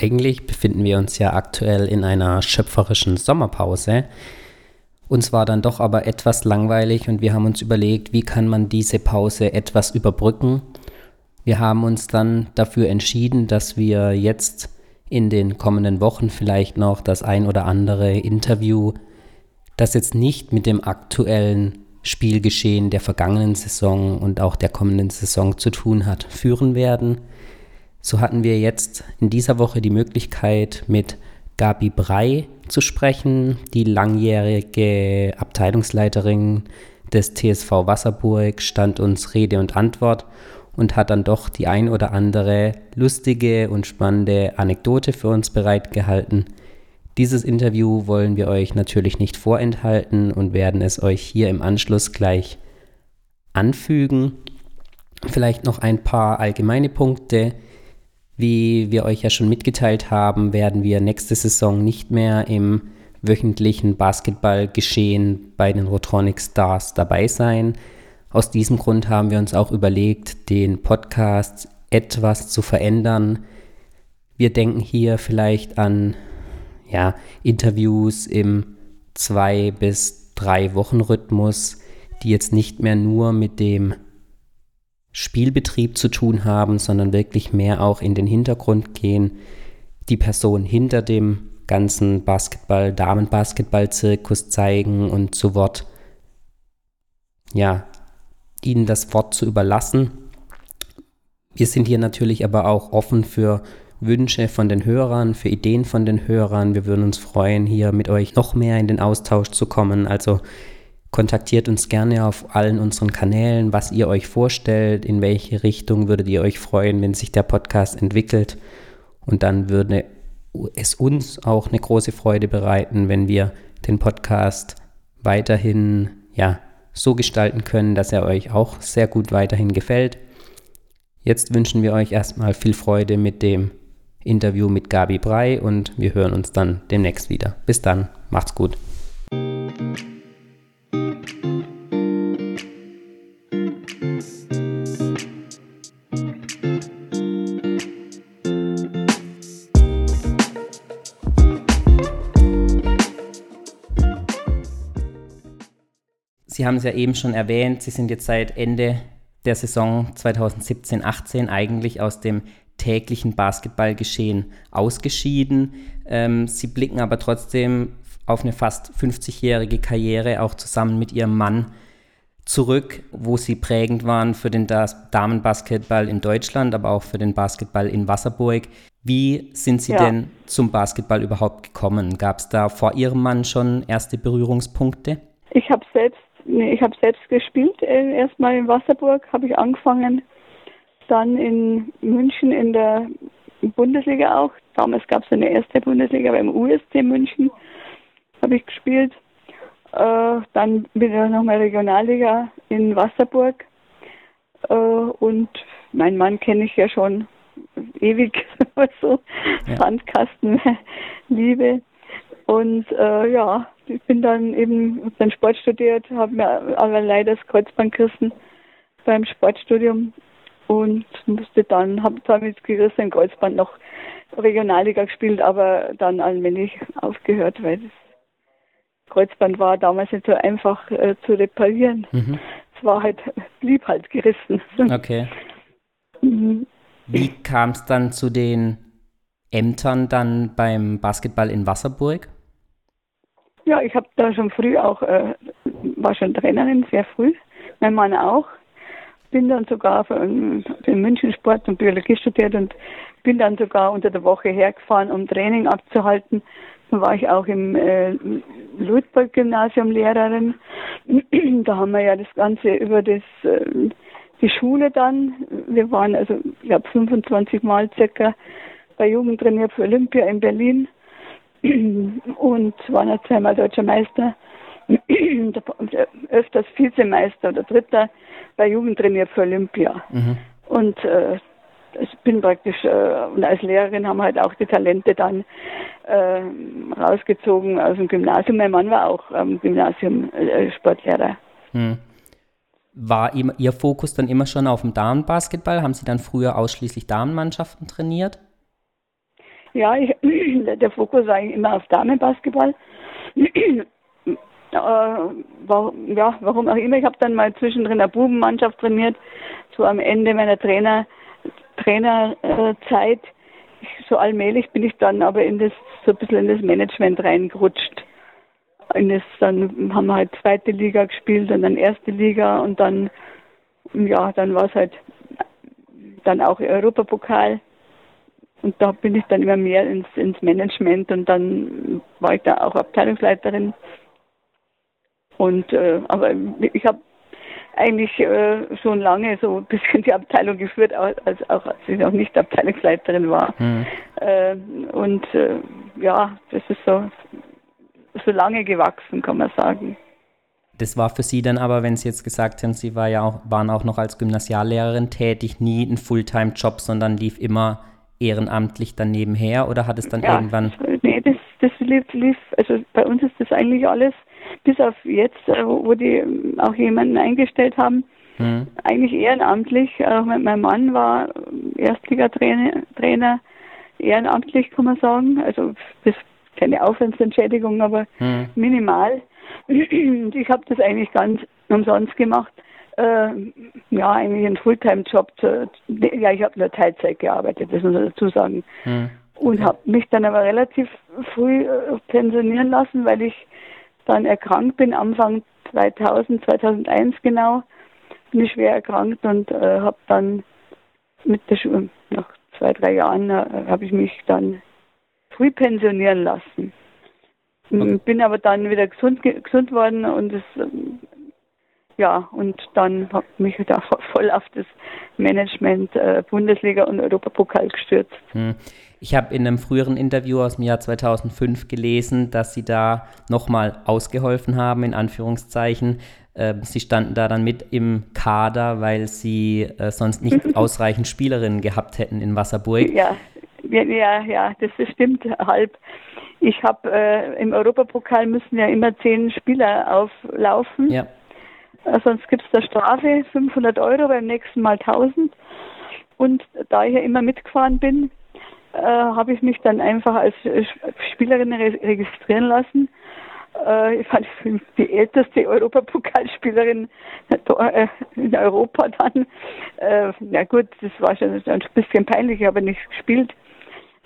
Eigentlich befinden wir uns ja aktuell in einer schöpferischen Sommerpause. Uns war dann doch aber etwas langweilig und wir haben uns überlegt, wie kann man diese Pause etwas überbrücken. Wir haben uns dann dafür entschieden, dass wir jetzt in den kommenden Wochen vielleicht noch das ein oder andere Interview, das jetzt nicht mit dem aktuellen Spielgeschehen der vergangenen Saison und auch der kommenden Saison zu tun hat, führen werden. So hatten wir jetzt in dieser Woche die Möglichkeit, mit Gabi Brei zu sprechen, die langjährige Abteilungsleiterin des TSV Wasserburg, stand uns Rede und Antwort und hat dann doch die ein oder andere lustige und spannende Anekdote für uns bereitgehalten. Dieses Interview wollen wir euch natürlich nicht vorenthalten und werden es euch hier im Anschluss gleich anfügen. Vielleicht noch ein paar allgemeine Punkte. Wie wir euch ja schon mitgeteilt haben, werden wir nächste Saison nicht mehr im wöchentlichen Basketballgeschehen bei den Rotronic Stars dabei sein. Aus diesem Grund haben wir uns auch überlegt, den Podcast etwas zu verändern. Wir denken hier vielleicht an ja, Interviews im zwei bis drei Wochen Rhythmus, die jetzt nicht mehr nur mit dem Spielbetrieb zu tun haben, sondern wirklich mehr auch in den Hintergrund gehen, die Person hinter dem ganzen Basketball, Damenbasketball-Zirkus zeigen und zu Wort, ja, ihnen das Wort zu überlassen. Wir sind hier natürlich aber auch offen für Wünsche von den Hörern, für Ideen von den Hörern. Wir würden uns freuen, hier mit euch noch mehr in den Austausch zu kommen. Also Kontaktiert uns gerne auf allen unseren Kanälen, was ihr euch vorstellt, in welche Richtung würdet ihr euch freuen, wenn sich der Podcast entwickelt. Und dann würde es uns auch eine große Freude bereiten, wenn wir den Podcast weiterhin ja, so gestalten können, dass er euch auch sehr gut weiterhin gefällt. Jetzt wünschen wir euch erstmal viel Freude mit dem Interview mit Gabi Brei und wir hören uns dann demnächst wieder. Bis dann, macht's gut. Sie haben es ja eben schon erwähnt, Sie sind jetzt seit Ende der Saison 2017-18 eigentlich aus dem täglichen Basketballgeschehen ausgeschieden. Ähm, Sie blicken aber trotzdem auf eine fast 50-jährige Karriere, auch zusammen mit Ihrem Mann, zurück, wo Sie prägend waren für den Damenbasketball in Deutschland, aber auch für den Basketball in Wasserburg. Wie sind Sie ja. denn zum Basketball überhaupt gekommen? Gab es da vor Ihrem Mann schon erste Berührungspunkte? Ich habe selbst Nee, ich habe selbst gespielt. Äh, Erstmal in Wasserburg habe ich angefangen, dann in München in der Bundesliga auch. Damals gab es eine erste Bundesliga beim USC München habe ich gespielt. Äh, dann wieder nochmal Regionalliga in Wasserburg. Äh, und mein Mann kenne ich ja schon ewig, so ja. Sandkastenliebe. Und äh, ja, ich bin dann eben dann Sport studiert, habe mir aber leider das Kreuzband gerissen beim Sportstudium und musste dann, habe zwar mit gerissenem Kreuzband noch Regionalliga gespielt, aber dann allmählich aufgehört, weil das Kreuzband war damals nicht so einfach äh, zu reparieren. Mhm. Es war halt, blieb halt gerissen. Okay. Mhm. Wie kam es dann zu den Ämtern dann beim Basketball in Wasserburg? Ja, ich habe da schon früh auch, äh, war schon Trainerin, sehr früh. Mein Mann auch. Bin dann sogar für, München Sport und Biologie studiert und bin dann sogar unter der Woche hergefahren, um Training abzuhalten. Dann war ich auch im äh, Ludwig-Gymnasium Lehrerin. da haben wir ja das Ganze über das, äh, die Schule dann. Wir waren also, ich glaube, 25 Mal circa bei Jugendtrainier für Olympia in Berlin und waren ja zweimal deutscher Meister, öfters Vizemeister oder Dritter bei Jugendtrainier für Olympia. Mhm. Und äh, ich bin praktisch, äh, und als Lehrerin haben wir halt auch die Talente dann äh, rausgezogen aus dem Gymnasium. Mein Mann war auch am Gymnasium äh, Sportlehrer. Mhm. War Ihr Fokus dann immer schon auf dem Damenbasketball? Haben Sie dann früher ausschließlich Damenmannschaften trainiert? Ja, ich, der Fokus war eigentlich immer auf Damenbasketball. äh, war, ja, warum auch immer. Ich habe dann mal zwischendrin eine Bubenmannschaft trainiert. So am Ende meiner Trainer Trainerzeit. so allmählich bin ich dann aber in das so ein bisschen in das Management reingerutscht. In das, dann haben wir halt zweite Liga gespielt und dann erste Liga und dann ja, dann war es halt dann auch Europapokal. Und da bin ich dann immer mehr ins, ins Management und dann war ich da auch Abteilungsleiterin. Und äh, aber ich habe eigentlich äh, schon lange so ein bisschen die Abteilung geführt, als auch als ich noch nicht Abteilungsleiterin war. Mhm. Äh, und äh, ja, das ist so so lange gewachsen, kann man sagen. Das war für Sie dann aber, wenn Sie jetzt gesagt haben, Sie war ja auch, waren auch noch als Gymnasiallehrerin tätig, nie ein Fulltime-Job, sondern lief immer ehrenamtlich dann nebenher oder hat es dann ja, irgendwann. Nee, das, das lief, lief, also bei uns ist das eigentlich alles, bis auf jetzt, äh, wo die auch jemanden eingestellt haben, hm. eigentlich ehrenamtlich. Auch mein Mann war Erstligatrainer, Trainer, ehrenamtlich kann man sagen. Also das keine Aufwandsentschädigung, aber hm. minimal. ich habe das eigentlich ganz umsonst gemacht. Äh, ja, eigentlich ein Fulltime-Job. Ja, ich habe nur Teilzeit gearbeitet, das muss man dazu sagen. Hm. Und habe mich dann aber relativ früh äh, pensionieren lassen, weil ich dann erkrankt bin, Anfang 2000, 2001 genau, bin ich schwer erkrankt und äh, habe dann mit der Schule, nach zwei, drei Jahren, äh, habe ich mich dann früh pensionieren lassen. Okay. Bin aber dann wieder gesund, gesund worden und es, ähm, ja, und dann habe ich mich da voll auf das Management äh, Bundesliga und Europapokal gestürzt. Hm. Ich habe in einem früheren Interview aus dem Jahr 2005 gelesen, dass Sie da nochmal ausgeholfen haben, in Anführungszeichen. Äh, Sie standen da dann mit im Kader, weil Sie äh, sonst nicht ausreichend Spielerinnen gehabt hätten in Wasserburg. Ja, ja, ja, das stimmt halb. Ich habe äh, im Europapokal müssen ja immer zehn Spieler auflaufen. Ja. Äh, sonst gibt es da Strafe, 500 Euro, beim nächsten Mal 1000. Und da ich ja immer mitgefahren bin, äh, habe ich mich dann einfach als Spielerin re registrieren lassen. Äh, ich war die älteste Europapokalspielerin äh, in Europa dann. Äh, ja gut, das war schon ein bisschen peinlich, ich habe nicht gespielt.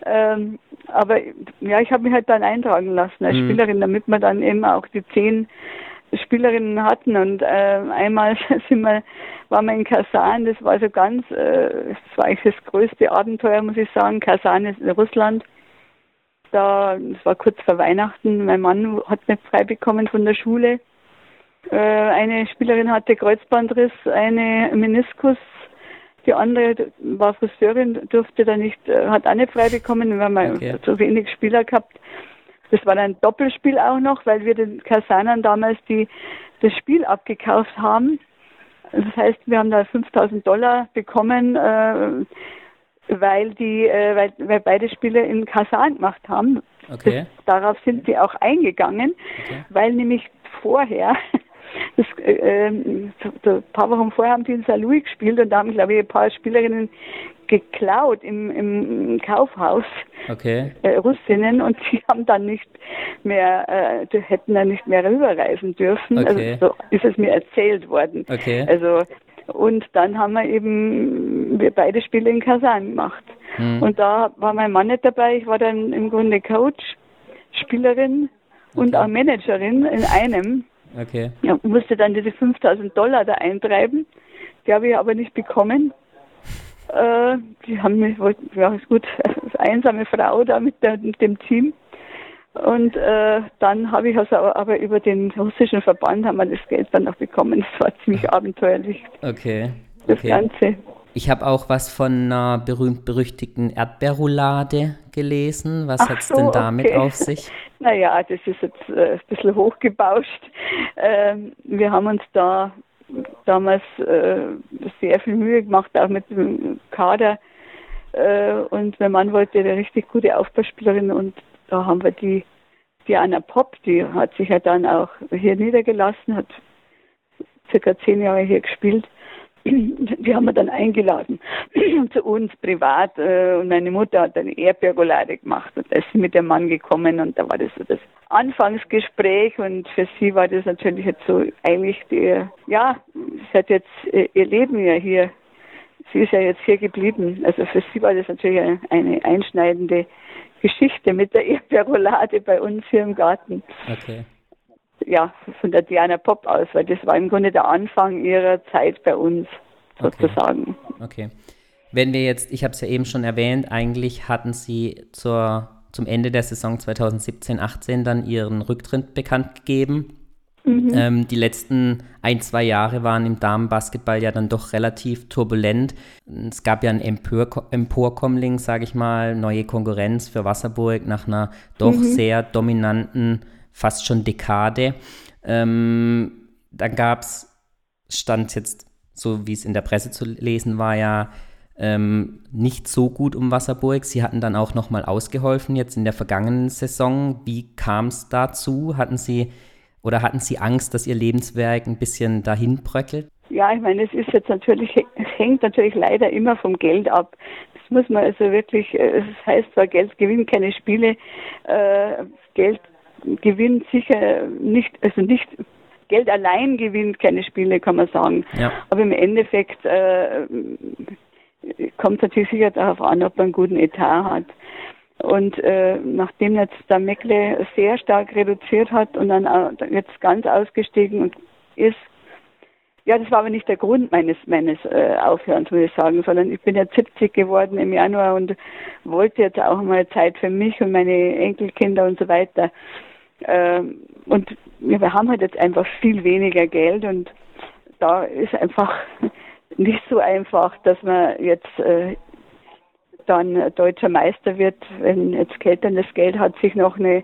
Ähm, aber ja, ich habe mich halt dann eintragen lassen als mhm. Spielerin, damit wir dann eben auch die zehn Spielerinnen hatten. Und äh, einmal sind wir, waren wir in Kasan, das war so ganz, äh, das war eigentlich das größte Abenteuer, muss ich sagen. Kasan ist in Russland. Da, das war kurz vor Weihnachten. Mein Mann hat nicht frei bekommen von der Schule. Äh, eine Spielerin hatte Kreuzbandriss, eine Meniskus die andere war Friseurin, durfte da nicht, äh, hat auch nicht frei bekommen, weil wir okay. so wenig Spieler gehabt. Das war ein Doppelspiel auch noch, weil wir den Kasanern damals die, das Spiel abgekauft haben. Das heißt, wir haben da 5000 Dollar bekommen, äh, weil die, äh, weil, weil beide Spiele in Kasan gemacht haben. Okay. Das, darauf sind sie auch eingegangen, okay. weil nämlich vorher das, äh, ein paar Wochen vorher haben die in St. Louis gespielt und da haben, glaube ich, ein paar Spielerinnen geklaut im, im Kaufhaus, okay. äh, Russinnen, und sie haben dann nicht mehr, äh, die hätten dann nicht mehr rüberreisen dürfen. Also okay. Also so ist es mir erzählt worden. Okay. Also und dann haben wir eben wir beide Spiele in Kasan gemacht. Hm. Und da war mein Mann nicht dabei. Ich war dann im Grunde Coach, Spielerin okay. und auch Managerin in einem. Okay. Ja, musste dann diese 5000 Dollar da eintreiben. Die habe ich aber nicht bekommen. Äh, die haben mich, ja, ist gut, einsame Frau da mit, der, mit dem Team. Und äh, dann habe ich also aber über den russischen Verband haben wir das Geld dann noch bekommen. Das war ziemlich abenteuerlich. Okay. Das okay. Ganze. Ich habe auch was von einer berühmt-berüchtigten Erdbeerroulade gelesen. Was hat es so, denn damit okay. auf sich? Naja, das ist jetzt äh, ein bisschen hochgebauscht. Ähm, wir haben uns da damals äh, sehr viel Mühe gemacht, auch mit dem Kader. Äh, und mein Mann wollte eine richtig gute Aufbauspielerin und da haben wir die Diana Pop, die hat sich ja dann auch hier niedergelassen, hat circa zehn Jahre hier gespielt. Die haben wir dann eingeladen zu uns privat äh, und meine Mutter hat eine Erdbeerroulade gemacht und ist mit dem Mann gekommen und da war das so das Anfangsgespräch und für sie war das natürlich jetzt so eigentlich die, ja, sie hat jetzt äh, ihr Leben ja hier, sie ist ja jetzt hier geblieben. Also für sie war das natürlich eine, einschneidende Geschichte mit der Erdbeerroulade bei uns hier im Garten. Okay ja, von der Diana Pop aus, weil das war im Grunde der Anfang ihrer Zeit bei uns, sozusagen. Okay. okay. Wenn wir jetzt, ich habe es ja eben schon erwähnt, eigentlich hatten Sie zur, zum Ende der Saison 2017-18 dann Ihren Rücktritt bekannt gegeben. Mhm. Ähm, die letzten ein, zwei Jahre waren im Damenbasketball ja dann doch relativ turbulent. Es gab ja ein Empor Emporkommling, sage ich mal, neue Konkurrenz für Wasserburg nach einer doch mhm. sehr dominanten fast schon Dekade. Ähm, dann gab es, stand jetzt, so wie es in der Presse zu lesen war, ja ähm, nicht so gut um Wasserburg. Sie hatten dann auch nochmal ausgeholfen jetzt in der vergangenen Saison. Wie kam es dazu? Hatten Sie oder hatten Sie Angst, dass Ihr Lebenswerk ein bisschen dahin bröckelt? Ja, ich meine, es ist jetzt natürlich, es hängt natürlich leider immer vom Geld ab. Das muss man also wirklich, äh, es heißt zwar, Geld gewinnt keine Spiele, äh, Geld gewinnt sicher nicht, also nicht Geld allein gewinnt keine Spiele, kann man sagen. Ja. Aber im Endeffekt äh, kommt es natürlich sicher darauf an, ob man einen guten Etat hat. Und äh, nachdem jetzt der Meckle sehr stark reduziert hat und dann jetzt ganz ausgestiegen ist, ja, das war aber nicht der Grund meines meines äh, Aufhörens, muss ich sagen, sondern ich bin jetzt 70 geworden im Januar und wollte jetzt auch mal Zeit für mich und meine Enkelkinder und so weiter. Ähm, und wir haben halt jetzt einfach viel weniger Geld und da ist einfach nicht so einfach, dass man jetzt äh, dann deutscher Meister wird, wenn jetzt Keltern das Geld hat, sich noch eine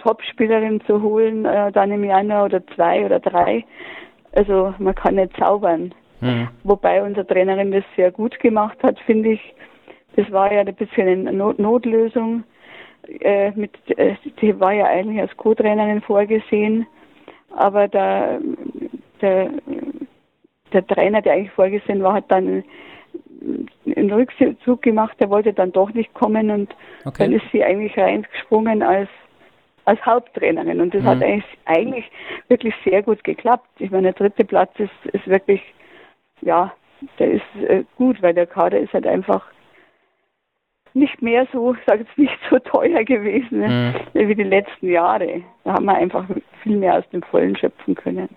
Topspielerin zu holen, äh, dann im Januar oder zwei oder drei. Also man kann nicht zaubern. Mhm. Wobei unsere Trainerin das sehr gut gemacht hat, finde ich. Das war ja ein bisschen eine Not Notlösung äh, mit, äh, die war ja eigentlich als Co-Trainerin vorgesehen, aber der, der, der Trainer, der eigentlich vorgesehen war, hat dann einen Rückzug gemacht, der wollte dann doch nicht kommen und okay. dann ist sie eigentlich reingesprungen als als Haupttrainerin und das mhm. hat eigentlich, eigentlich wirklich sehr gut geklappt. Ich meine, der dritte Platz ist, ist wirklich, ja, der ist äh, gut, weil der Kader ist halt einfach nicht mehr so, ich sage jetzt nicht so teuer gewesen ne, mhm. wie die letzten Jahre. Da haben wir einfach viel mehr aus dem Vollen schöpfen können.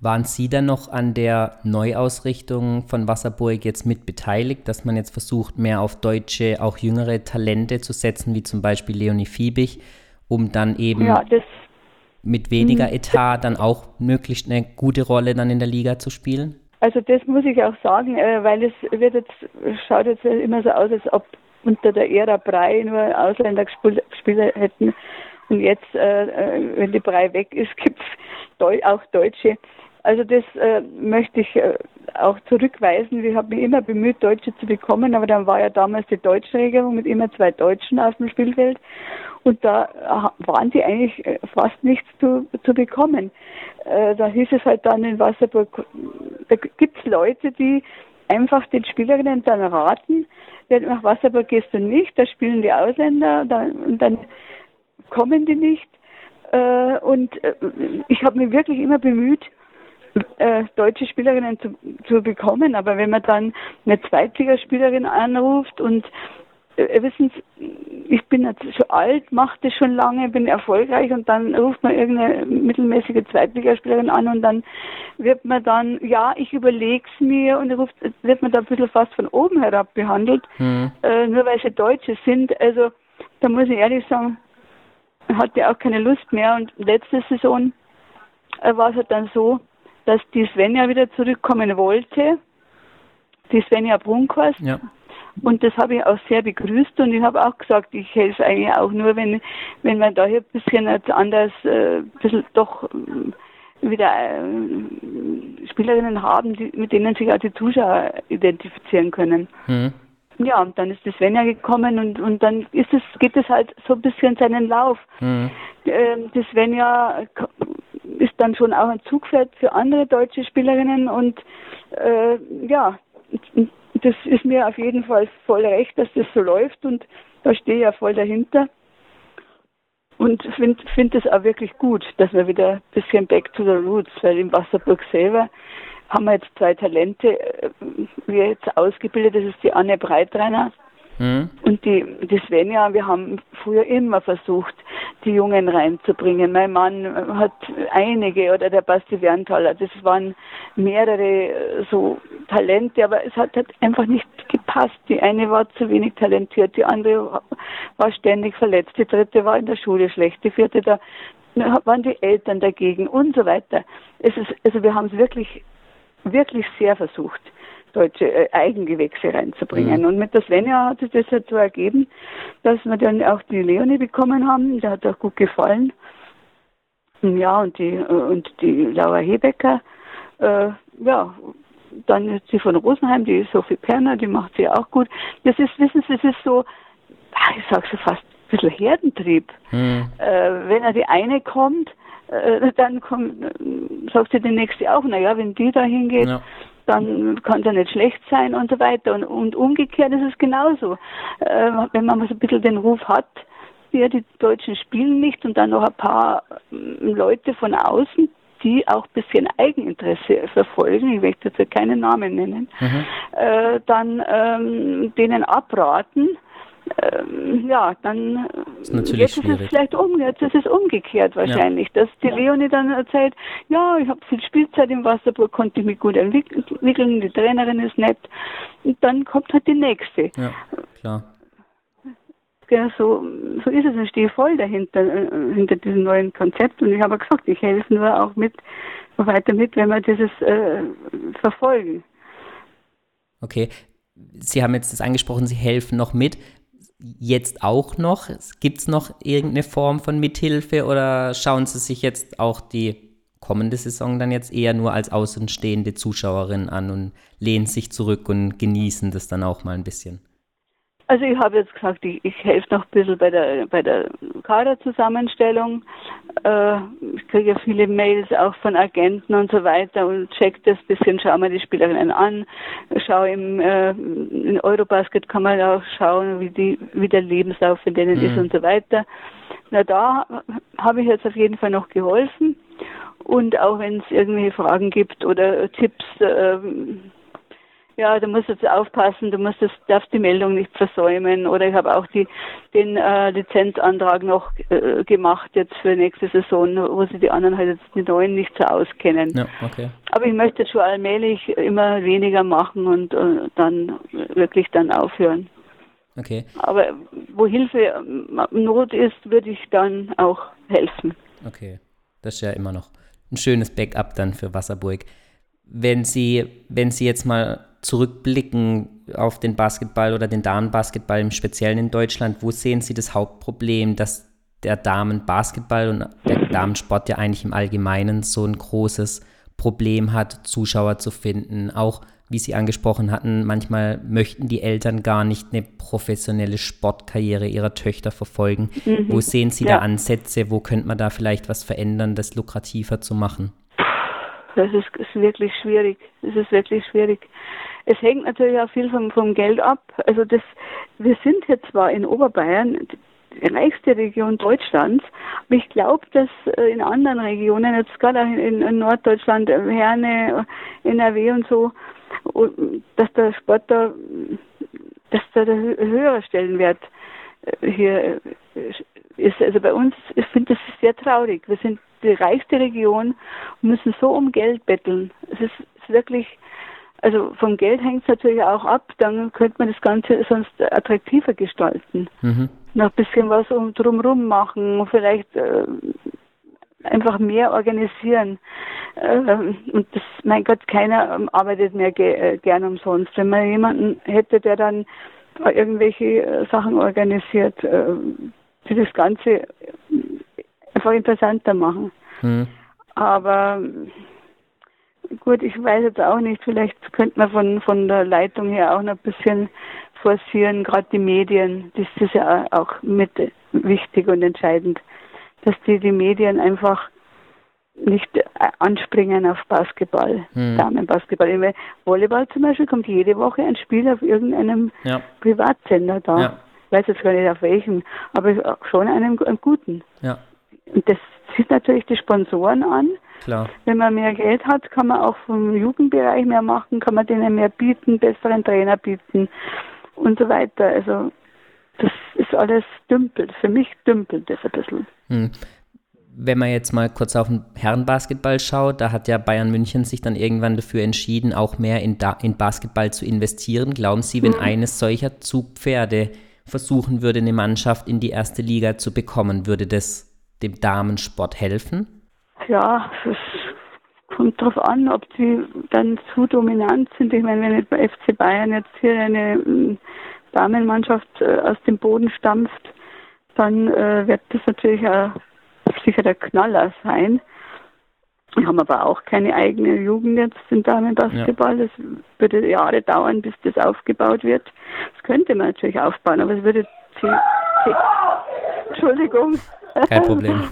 Waren Sie dann noch an der Neuausrichtung von Wasserburg jetzt mit beteiligt, dass man jetzt versucht, mehr auf deutsche, auch jüngere Talente zu setzen, wie zum Beispiel Leonie Fiebig, um dann eben ja, mit weniger mhm. Etat dann auch möglichst eine gute Rolle dann in der Liga zu spielen? Also das muss ich auch sagen, äh, weil es wird jetzt, schaut jetzt immer so aus, als ob unter der Ära Brei nur Ausländer gespielt, hätten. Und jetzt, äh, äh, wenn die Brei weg ist, gibt es auch Deutsche. Also das äh, möchte ich äh, auch zurückweisen. Ich habe mich immer bemüht, Deutsche zu bekommen, aber dann war ja damals die deutsche Regelung mit immer zwei Deutschen auf dem Spielfeld. Und da äh, waren die eigentlich äh, fast nichts zu, zu bekommen. da hieß es halt dann in Wasserburg, da gibt es Leute, die einfach den Spielerinnen dann raten, nach Wasserburg gehst du nicht, da spielen die Ausländer dann, und dann kommen die nicht. Äh, und äh, ich habe mich wirklich immer bemüht, äh, deutsche Spielerinnen zu, zu bekommen, aber wenn man dann eine Zweitligaspielerin anruft und äh, wissen Sie, ich bin jetzt schon alt, mache das schon lange, bin erfolgreich und dann ruft man irgendeine mittelmäßige Zweitligaspielerin an und dann wird man dann, ja, ich überlege es mir und ruft, wird man da ein bisschen fast von oben herab behandelt, mhm. äh, nur weil sie Deutsche sind. Also da muss ich ehrlich sagen, hatte auch keine Lust mehr und letzte Saison äh, war es halt dann so, dass die Svenja wieder zurückkommen wollte, die Svenja Brunkhorst. Ja und das habe ich auch sehr begrüßt und ich habe auch gesagt, ich helfe eigentlich auch nur, wenn, wenn man da hier ein bisschen anders, äh, ein bisschen doch äh, wieder äh, Spielerinnen haben, die, mit denen sich auch die Zuschauer identifizieren können. Mhm. Ja, und dann ist die Svenja gekommen und, und dann ist es, geht es halt so ein bisschen seinen Lauf. Mhm. Ähm, die Svenja ist dann schon auch ein Zugpferd für andere deutsche Spielerinnen und äh, ja, das ist mir auf jeden Fall voll recht, dass das so läuft und da stehe ich ja voll dahinter. Und finde find es auch wirklich gut, dass wir wieder ein bisschen back to the roots, weil im Wasserburg selber haben wir jetzt zwei Talente, äh, wir jetzt ausgebildet, das ist die Anne Breitreiner Mhm. Und die, die Svenja, wir haben früher immer versucht, die Jungen reinzubringen. Mein Mann hat einige, oder der Basti Werntaler, das waren mehrere äh, so Talente, aber es hat halt einfach nicht gepasst. Die eine war zu wenig talentiert, die andere war ständig verletzt, die dritte war in der Schule schlecht, die vierte da waren die Eltern dagegen und so weiter. Es ist, also wir haben es wirklich, wirklich sehr versucht deutsche äh, Eigengewächse reinzubringen. Mhm. Und mit der Svenja hat sich das halt so ergeben, dass wir dann auch die Leonie bekommen haben. Der hat auch gut gefallen. Ja, und die, äh, und die Laura Hebecker, äh, ja, dann sie von Rosenheim, die Sophie Perner, die macht sie auch gut. Das ist, wissen Sie, das ist so, ah, ich sag so fast ein bisschen Herdentrieb. Mhm. Äh, wenn er die eine kommt, äh, dann kommt, sagt sie die nächste auch, naja, wenn die da hingeht, ja dann kann es ja nicht schlecht sein und so weiter. Und, und umgekehrt ist es genauso. Äh, wenn man so ein bisschen den Ruf hat, wir die Deutschen spielen nicht und dann noch ein paar ähm, Leute von außen, die auch ein bisschen Eigeninteresse verfolgen, ich möchte jetzt keinen Namen nennen, mhm. äh, dann ähm, denen abraten, ähm, ja, dann ist jetzt schwierig. ist es vielleicht um, jetzt ist es umgekehrt wahrscheinlich, ja. dass die Leonie dann erzählt, ja, ich habe viel Spielzeit im Wasserburg, konnte mich gut entwickeln, die Trainerin ist nett und dann kommt halt die nächste. Ja, klar. Ja, so, so ist es ich stehe voll dahinter, äh, hinter diesem neuen Konzept und ich habe gesagt, ich helfe nur auch mit, weiter mit, wenn wir dieses äh, verfolgen. Okay, Sie haben jetzt das angesprochen, Sie helfen noch mit jetzt auch noch? Gibt es noch irgendeine Form von Mithilfe oder schauen Sie sich jetzt auch die kommende Saison dann jetzt eher nur als außenstehende Zuschauerin an und lehnen sich zurück und genießen das dann auch mal ein bisschen? Also ich habe jetzt gesagt, ich, ich helfe noch ein bisschen bei der, bei der Kaderzusammenstellung. Äh, ich kriege ja viele Mails auch von Agenten und so weiter und check das ein bisschen, schaue mir die Spielerinnen an, schaue im äh, in Eurobasket kann man auch schauen, wie die wie der Lebenslauf von denen mhm. ist und so weiter. Na da habe ich jetzt auf jeden Fall noch geholfen und auch wenn es irgendwelche Fragen gibt oder Tipps, äh, ja, du musst jetzt aufpassen, du musst das, darfst die Meldung nicht versäumen. Oder ich habe auch die, den äh, Lizenzantrag noch äh, gemacht jetzt für nächste Saison, wo sie die anderen halt jetzt die neuen nicht so auskennen. Ja, okay. Aber ich möchte jetzt schon allmählich immer weniger machen und äh, dann wirklich dann aufhören. Okay. Aber wo Hilfe ähm, Not ist, würde ich dann auch helfen. Okay, das ist ja immer noch ein schönes Backup dann für Wasserburg. Wenn Sie, wenn Sie jetzt mal zurückblicken auf den Basketball oder den Damenbasketball im Speziellen in Deutschland, wo sehen Sie das Hauptproblem, dass der Damenbasketball und der Damensport ja eigentlich im Allgemeinen so ein großes Problem hat, Zuschauer zu finden. Auch, wie Sie angesprochen hatten, manchmal möchten die Eltern gar nicht eine professionelle Sportkarriere ihrer Töchter verfolgen. Mhm. Wo sehen Sie ja. da Ansätze? Wo könnte man da vielleicht was verändern, das lukrativer zu machen? Das ist, ist wirklich schwierig. Das ist wirklich schwierig. Es hängt natürlich auch viel vom, vom Geld ab. Also das, wir sind jetzt zwar in Oberbayern die reichste Region Deutschlands, aber ich glaube, dass äh, in anderen Regionen, jetzt gerade auch in, in Norddeutschland, äh, Herne, NRW und so, dass der Sport da, dass da der höhere Stellenwert äh, hier ist. Also bei uns, ich finde das sehr traurig. Wir sind die reichste Region und müssen so um Geld betteln. Es ist, ist wirklich also vom Geld hängt es natürlich auch ab, dann könnte man das Ganze sonst attraktiver gestalten. Mhm. Noch ein bisschen was um drumherum machen, vielleicht äh, einfach mehr organisieren. Äh, und das, mein Gott, keiner ähm, arbeitet mehr ge äh, gern umsonst. Wenn man jemanden hätte, der dann irgendwelche äh, Sachen organisiert, die das Ganze einfach interessanter machen. Mhm. Aber Gut, ich weiß jetzt auch nicht, vielleicht könnte man von, von der Leitung her auch noch ein bisschen forcieren, gerade die Medien, das ist ja auch mit wichtig und entscheidend, dass die, die Medien einfach nicht anspringen auf Basketball, hm. Damenbasketball. Volleyball zum Beispiel kommt jede Woche ein Spiel auf irgendeinem ja. Privatsender da. Ja. Ich weiß jetzt gar nicht auf welchem, aber schon einem, einem guten. Ja. Und das zieht natürlich die Sponsoren an. Klar. Wenn man mehr Geld hat, kann man auch vom Jugendbereich mehr machen, kann man denen mehr bieten, besseren Trainer bieten und so weiter. Also das ist alles dümpelt. Für mich dümpelt das ein bisschen. Hm. Wenn man jetzt mal kurz auf den Herrenbasketball schaut, da hat ja Bayern München sich dann irgendwann dafür entschieden, auch mehr in, da in Basketball zu investieren. Glauben Sie, wenn hm. eines solcher Zugpferde versuchen würde, eine Mannschaft in die erste Liga zu bekommen, würde das dem Damensport helfen? Ja, es kommt darauf an, ob sie dann zu dominant sind. Ich meine, wenn bei FC Bayern jetzt hier eine ähm, Damenmannschaft äh, aus dem Boden stampft, dann äh, wird das natürlich auch sicher der Knaller sein. Wir haben aber auch keine eigene Jugend jetzt im Damenbasketball. Ja. Das würde Jahre dauern, bis das aufgebaut wird. Das könnte man natürlich aufbauen, aber es würde zehn, zehn, Entschuldigung. Kein Problem.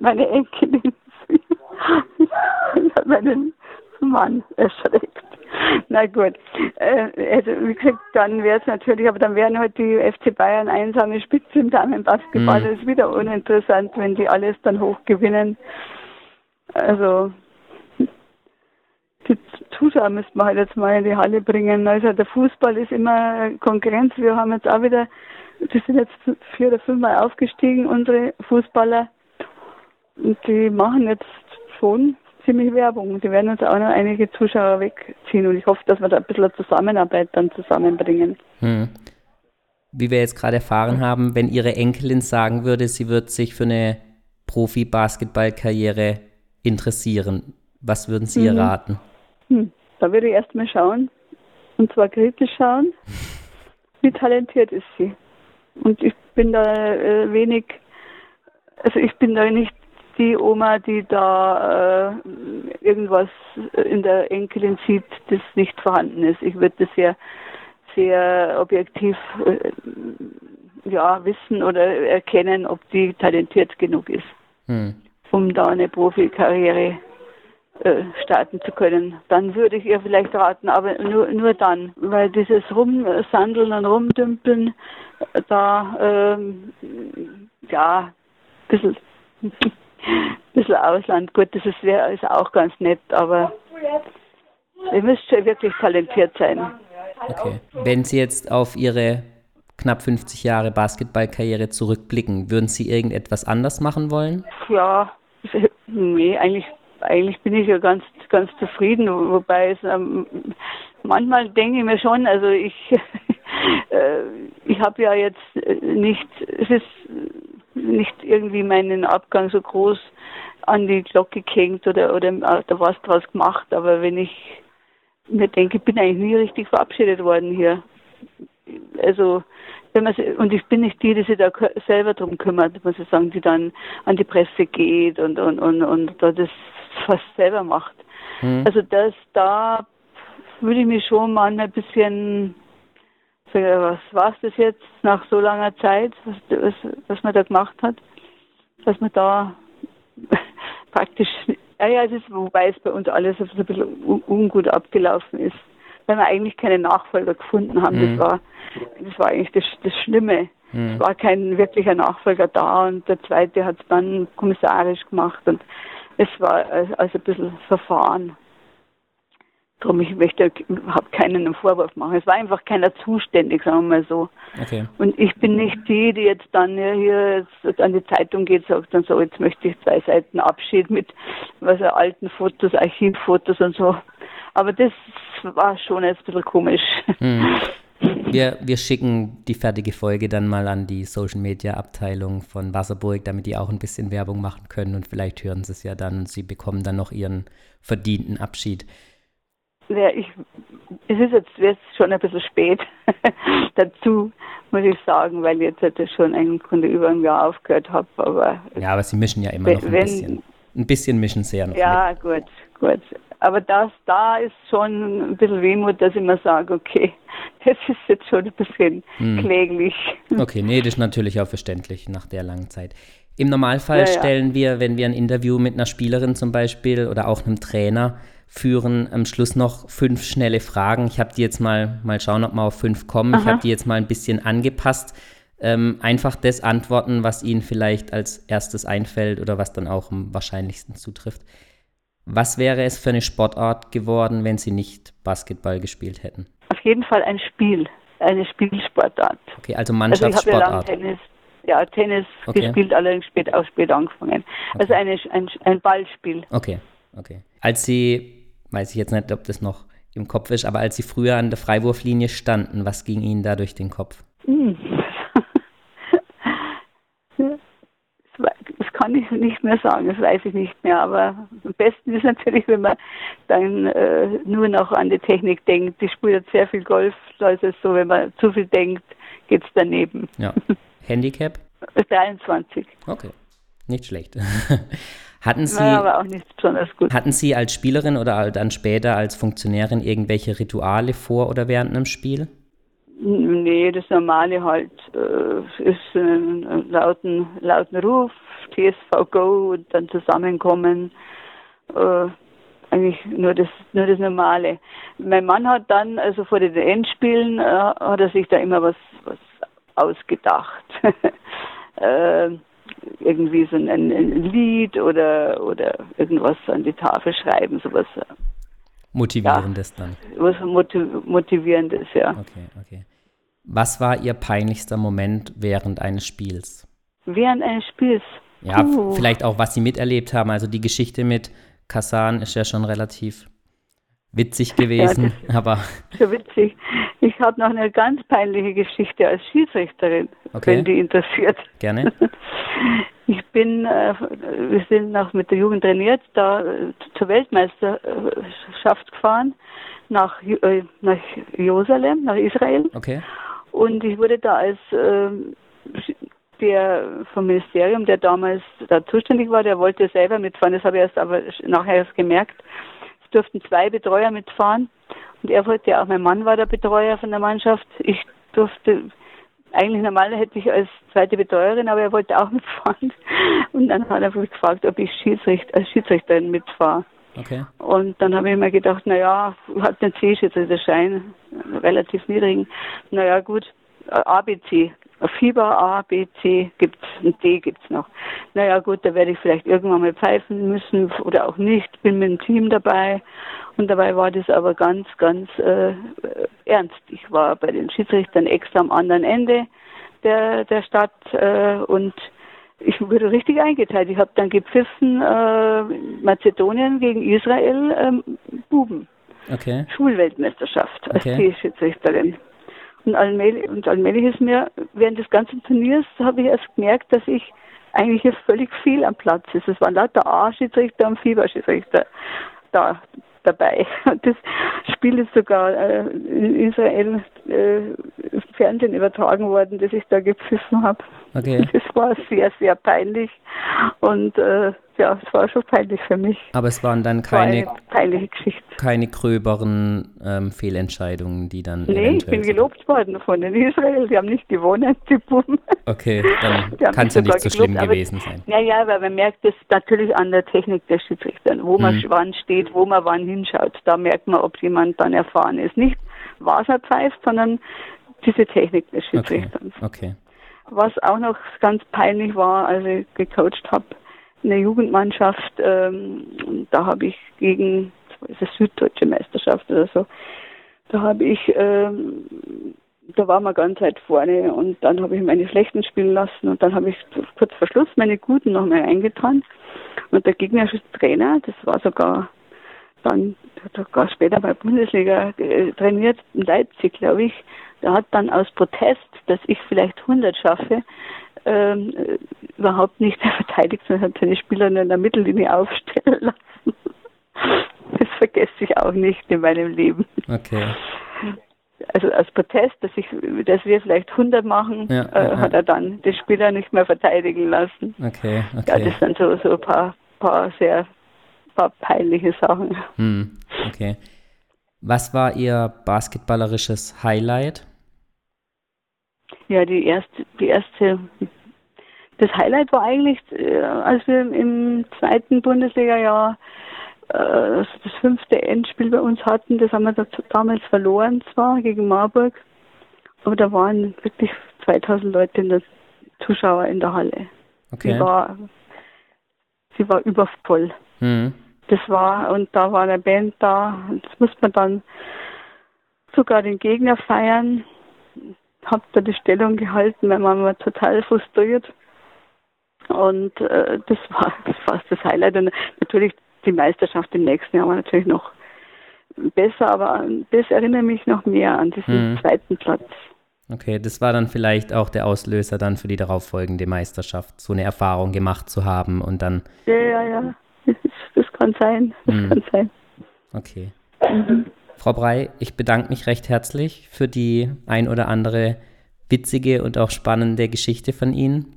Meine Enkelin hat meinen Mann erschreckt. Na gut. Äh, also wie gesagt, dann wäre es natürlich, aber dann wären halt die FC Bayern einsame Spitze im Damenbasketball. Mhm. Das ist wieder uninteressant, wenn die alles dann hochgewinnen. Also die Zuschauer müsste man halt jetzt mal in die Halle bringen. Also der Fußball ist immer Konkurrenz. Wir haben jetzt auch wieder, die sind jetzt vier oder fünfmal aufgestiegen, unsere Fußballer. Und die machen jetzt schon ziemlich Werbung. Die werden uns auch noch einige Zuschauer wegziehen und ich hoffe, dass wir da ein bisschen Zusammenarbeit dann zusammenbringen. Hm. Wie wir jetzt gerade erfahren haben, wenn Ihre Enkelin sagen würde, sie wird sich für eine Profi-Basketball-Karriere interessieren, was würden Sie ihr mhm. raten? Hm. Da würde ich erstmal schauen, und zwar kritisch schauen, wie talentiert ist sie. Und ich bin da äh, wenig, also ich bin da nicht die Oma, die da äh, irgendwas in der Enkelin sieht, das nicht vorhanden ist. Ich würde das sehr, sehr objektiv äh, ja, wissen oder erkennen, ob die talentiert genug ist, hm. um da eine Profikarriere äh, starten zu können. Dann würde ich ihr vielleicht raten, aber nur, nur dann, weil dieses Rumsandeln und Rumdümpeln da ähm, ja ein bisschen bisschen Ausland. Gut, das ist, ist auch ganz nett, aber ihr müsst schon wirklich talentiert sein. Okay. Wenn Sie jetzt auf Ihre knapp 50 Jahre Basketballkarriere zurückblicken, würden Sie irgendetwas anders machen wollen? Ja, nee, eigentlich, eigentlich bin ich ja ganz, ganz zufrieden, wobei es ähm, manchmal denke ich mir schon, also ich, äh, ich habe ja jetzt nicht, es ist nicht irgendwie meinen Abgang so groß an die Glocke gehängt oder, oder da was draus gemacht, aber wenn ich mir denke, ich bin eigentlich nie richtig verabschiedet worden hier. Also, wenn man und ich bin nicht die, die sich da selber drum kümmert, muss ich sagen, die dann an die Presse geht und und und, und da das fast selber macht. Mhm. Also das da würde ich mich schon mal ein bisschen was war es das jetzt nach so langer Zeit, was, was, was man da gemacht hat, dass man da praktisch, ja, ja, es ist, wobei es bei uns alles ein bisschen ungut abgelaufen ist, weil wir eigentlich keine Nachfolger gefunden haben. Mhm. Das war, das war eigentlich das, das Schlimme. Mhm. Es war kein wirklicher Nachfolger da und der zweite hat es dann kommissarisch gemacht und es war also ein bisschen verfahren. Darum, ich möchte überhaupt keinen einen Vorwurf machen. Es war einfach keiner zuständig, sagen wir mal so. Okay. Und ich bin nicht die, die jetzt dann hier jetzt an die Zeitung geht, sagt dann so, jetzt möchte ich zwei Seiten Abschied mit was alten Fotos, Archivfotos und so. Aber das war schon jetzt ein bisschen komisch. Hm. Wir, wir schicken die fertige Folge dann mal an die Social Media Abteilung von Wasserburg, damit die auch ein bisschen Werbung machen können und vielleicht hören sie es ja dann und sie bekommen dann noch ihren verdienten Abschied. Ja, ich, es ist jetzt, jetzt schon ein bisschen spät dazu, muss ich sagen, weil ich jetzt schon ein Kunde über ein Jahr aufgehört habe. Aber ja, aber Sie mischen ja immer wenn, noch ein bisschen. Ein bisschen mischen Sie ja noch. Ja, gut, gut. Aber das, da ist schon ein bisschen Wehmut, dass ich mir sage, okay, das ist jetzt schon ein bisschen hm. kläglich. Okay, nee, das ist natürlich auch verständlich nach der langen Zeit. Im Normalfall Ja, ja. stellen wir, wenn wir ein Interview mit einer Spielerin zum Beispiel oder auch einem Trainer führen, am Schluss noch fünf schnelle Fragen. Ich habe die jetzt mal, mal schauen, ob wir auf fünf kommen. Ich Aha. habe die jetzt mal ein bisschen angepasst. Ähm, einfach das antworten, was Ihnen vielleicht als erstes einfällt oder was dann auch am wahrscheinlichsten zutrifft. Was wäre es für eine Sportart geworden, wenn Sie nicht Basketball gespielt hätten? Auf jeden Fall ein Spiel, eine Spielsportart. Okay, also Also ich habe ja lange Mannschaftssportart. Tennis, ja, Tennis Okay. gespielt, allerdings spät, auch spät angefangen. Also eine, ein, ein Ballspiel. Okay, okay. Als Sie, weiß ich jetzt nicht, ob das noch im Kopf ist, aber als Sie früher an der Freiwurflinie standen, was ging Ihnen da durch den Kopf? Hm. Das wei- Das kann ich nicht mehr sagen, das weiß ich nicht mehr. Aber am besten ist natürlich, wenn man dann äh, nur noch an die Technik denkt. Ich spiele jetzt sehr viel Golf, da ist es so, wenn man zu viel denkt, geht es daneben. Ja. Handicap? 23. Okay, nicht schlecht. hatten, Sie, War aber auch nicht besonders gut. hatten Sie als Spielerin oder dann später als Funktionärin irgendwelche Rituale vor oder während einem Spiel? Nee, das Normale halt äh, ist ein, ein lauten, lauten Ruf, TSV Go und dann zusammenkommen. Äh, eigentlich nur das, nur das Normale. Mein Mann hat dann, also vor den Endspielen, äh, hat er sich da immer was, was ausgedacht. äh, irgendwie so ein, ein Lied oder, oder irgendwas an die Tafel schreiben, sowas, äh, Motivierendes dann. was motiv motivierendes, ja. Okay, okay. Was war Ihr peinlichster Moment während eines Spiels? Während eines Spiels. Ja, Puh. f- vielleicht auch, was Sie miterlebt haben. Also die Geschichte mit Kasan ist ja schon relativ witzig gewesen, aber So witzig. Ich habe noch eine ganz peinliche Geschichte als Schiedsrichterin, Okay. wenn die interessiert. gerne. Ich bin, äh, wir sind noch mit der Jugend trainiert, da äh, zur Weltmeisterschaft gefahren, nach, äh, nach Jerusalem, nach Israel. Okay. Und ich wurde da als ähm, der vom Ministerium, der damals da zuständig war, der wollte selber mitfahren. Das habe ich erst aber nachher erst gemerkt. Es durften zwei Betreuer mitfahren. Und er wollte ja auch, mein Mann war der Betreuer von der Mannschaft. Ich durfte, eigentlich normal hätte ich als zweite Betreuerin, aber er wollte auch mitfahren. Und dann hat er mich gefragt, ob ich Schiedsrichter, als Schiedsrichterin mitfahre. Okay. Und dann habe ich mir gedacht, naja, hat einen C-Schiedsrichterschein, einen relativ niedrigen. Naja, gut, ABC. Fieber A, B, C gibt's und D gibt's noch. Naja gut, da werde ich vielleicht irgendwann mal pfeifen müssen oder auch nicht. Bin mit dem Team dabei und dabei war das aber ganz, ganz äh, ernst. Ich war bei den Schiedsrichtern extra am anderen Ende der, der Stadt äh, und ich wurde richtig eingeteilt. Ich habe dann gepfiffen äh, Mazedonien gegen Israel ähm, Buben. Okay. Schulweltmeisterschaft als Okay. Schiedsrichterin. Und allmählich, und allmählich ist mir, während des ganzen Turniers, habe ich erst gemerkt, dass ich eigentlich hier völlig viel am Platz ist. Es waren lauter A-Schiedsrichter und Fieber-Schiedsrichter da dabei. Das Spiel ist sogar äh, in Israel äh, im Fernsehen übertragen worden, das ich da gepfiffen habe. Okay. Das war sehr, sehr peinlich. Und äh, ja, es war schon peinlich für mich. Aber es waren dann keine, eine peinliche Geschichte. keine gröberen ähm, Fehlentscheidungen, die dann. Nee, ich bin gelobt worden von den Israel. Die haben nicht gewonnen, die Buben. Okay, dann kann es ja nicht so schlimm gelobt, aber- gewesen sein. Ja, ja, weil man merkt es natürlich an der Technik der Schiedsrichter, wo man Mhm. wann steht, wo man wann hinschaut. Da merkt man, ob jemand dann erfahren ist. Nicht, was er pfeift, sondern diese Technik des Okay, Schiedsrichters. okay. Was auch noch ganz peinlich war, als ich gecoacht habe, in der Jugendmannschaft, ähm, da habe ich gegen, das, Süddeutsche Meisterschaft oder so, da habe ich, ähm, da war man ganz weit vorne und dann habe ich meine schlechten spielen lassen und dann habe ich kurz vor Schluss meine guten nochmal eingetan und der gegnerische Trainer, das war sogar dann sogar später bei Bundesliga äh, trainiert, in Leipzig, glaube ich. Der hat dann aus Protest, dass ich vielleicht 100 schaffe, ähm, äh, überhaupt nicht verteidigt, sondern hat seine Spieler nur in der Mittellinie aufstellen lassen. Das vergesse ich auch nicht in meinem Leben. Okay. Also aus Protest, dass ich, dass wir vielleicht 100 machen, Ja, äh, ja, hat ja. er dann die Spieler nicht mehr verteidigen lassen. Okay, Ja, okay. das sind so, so ein paar, paar sehr paar peinliche Sachen. Hm, okay. Was war Ihr basketballerisches Highlight? Ja, die erste, die erste, das Highlight war eigentlich, äh, als wir im zweiten Bundesliga-Jahr also das fünfte Endspiel bei uns hatten, das haben wir damals verloren zwar gegen Marburg, aber da waren wirklich 2000 Leute in der Zuschauer in der Halle. Okay. Sie war, sie war übervoll. Mhm. Das war, und da war eine Band da, und das musste man dann sogar den Gegner feiern. Hab da die Stellung gehalten, weil man war total frustriert. Und äh, das war war das Highlight. Und natürlich die Meisterschaft im nächsten Jahr war natürlich noch besser, aber das erinnert mich noch mehr an diesen Mhm. zweiten Platz. Okay, das war dann vielleicht auch der Auslöser dann für die darauffolgende Meisterschaft, so eine Erfahrung gemacht zu haben und dann, Ja, ja, ja. Das, das kann sein. Das Mhm. kann sein. okay. Mhm. Frau Brei, ich bedanke mich recht herzlich für die ein oder andere witzige und auch spannende Geschichte von Ihnen.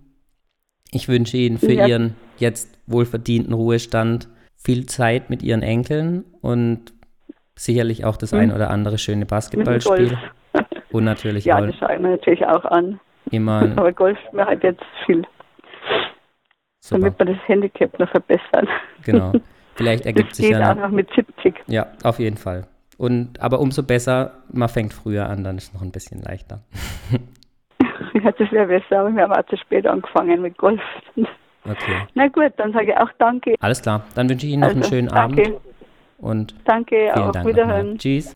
Ich wünsche Ihnen für Ja. Ihren jetzt wohlverdienten Ruhestand viel Zeit mit Ihren Enkeln und sicherlich auch das Mhm. ein oder andere schöne Basketballspiel. Golf. Und natürlich Ja, auch das schaue ich mir natürlich auch an. immer Aber Golf mir halt jetzt viel, super. damit wir das Handicap noch verbessern. Genau. Vielleicht ergibt Das sich geht ja auch noch mit 70. Ja, auf jeden Fall. Und aber umso besser, man fängt früher an, dann ist es noch ein bisschen leichter. Ja, das wäre besser, aber wir haben auch zu spät angefangen mit Golf. Okay. Na gut, dann sage ich auch danke. Alles klar. Dann wünsche ich Ihnen noch einen Also, schönen danke. Abend und Danke, vielen auf Dank. Wiederhören. Tschüss.